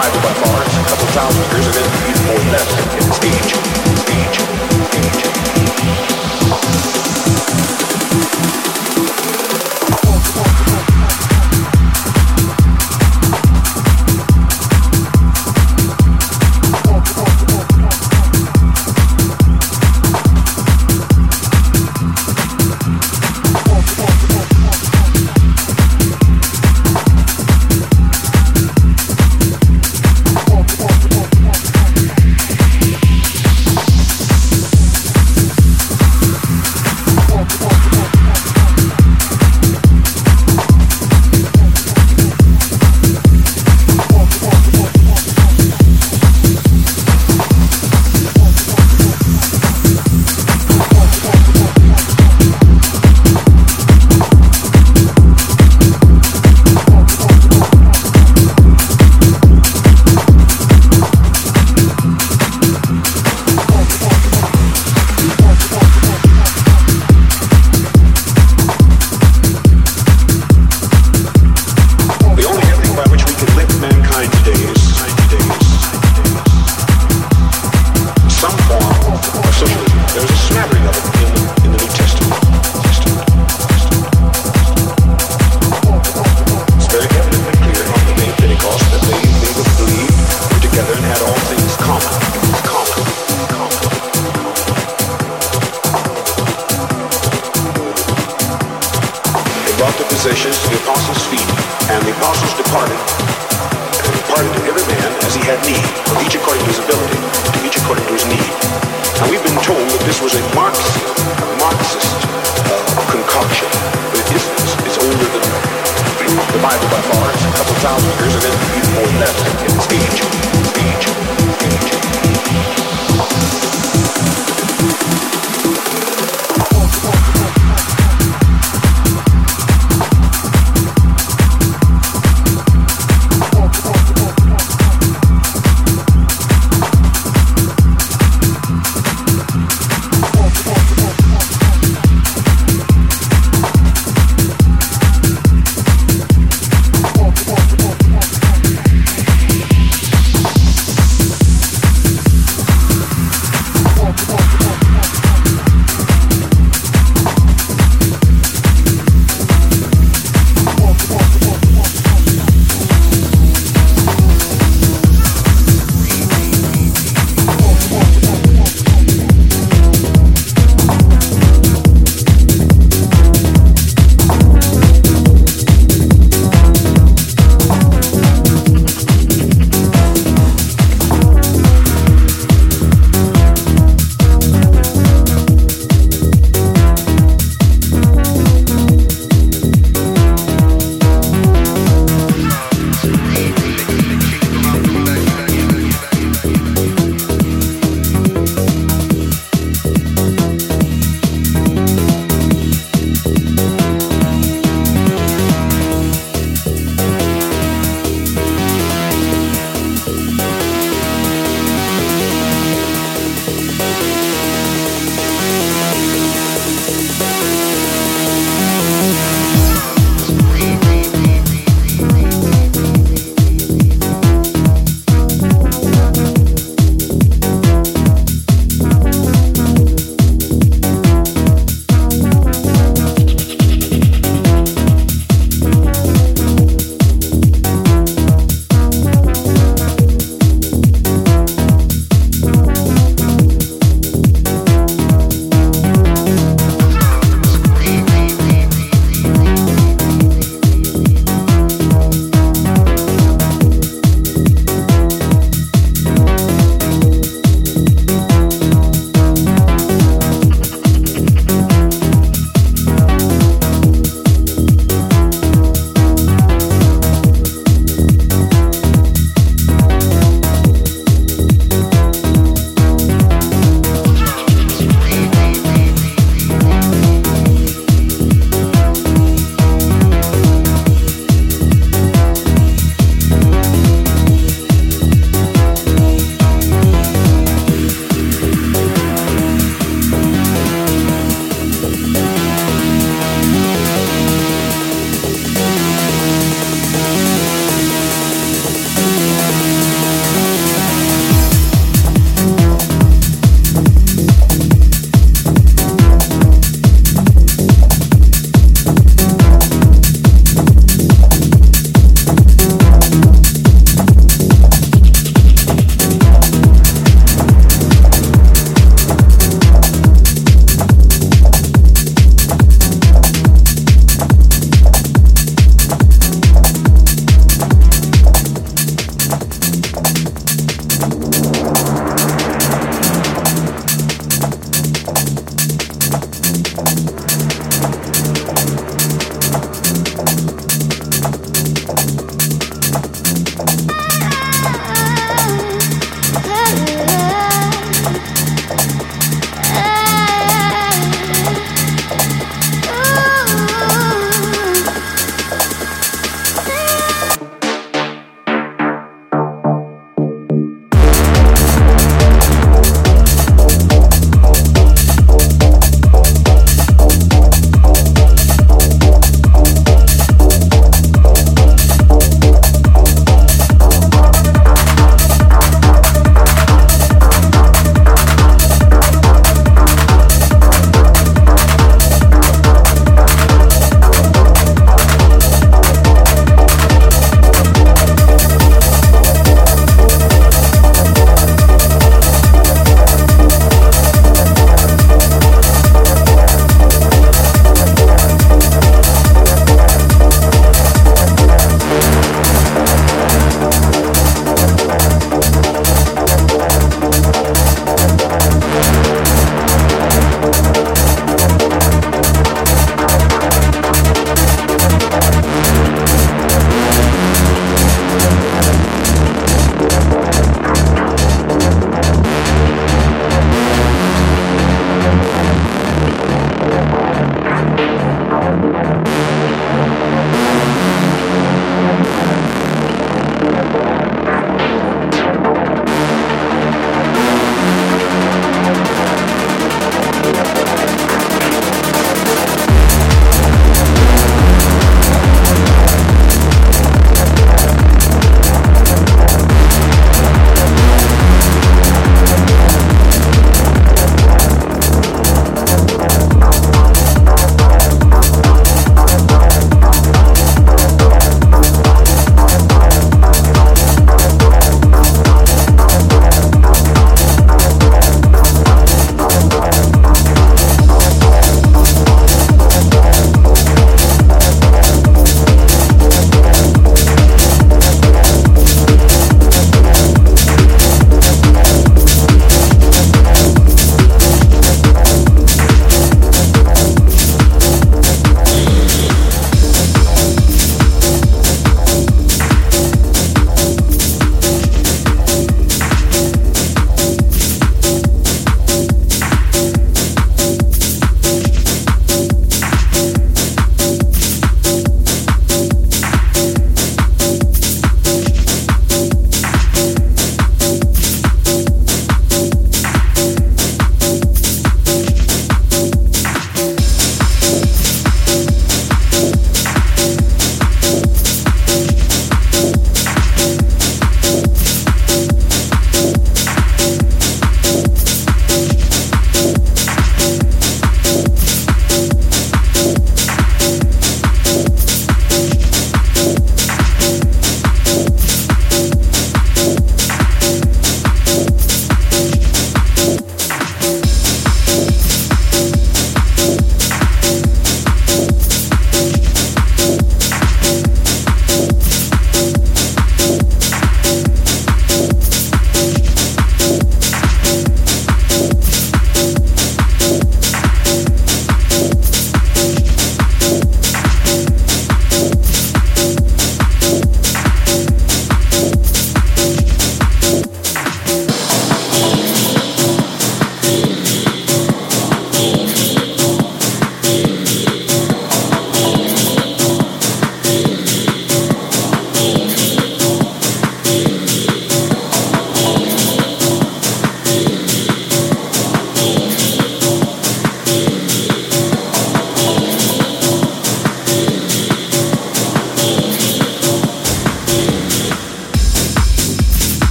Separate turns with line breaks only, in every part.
life but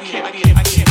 can't, I can't, I can't.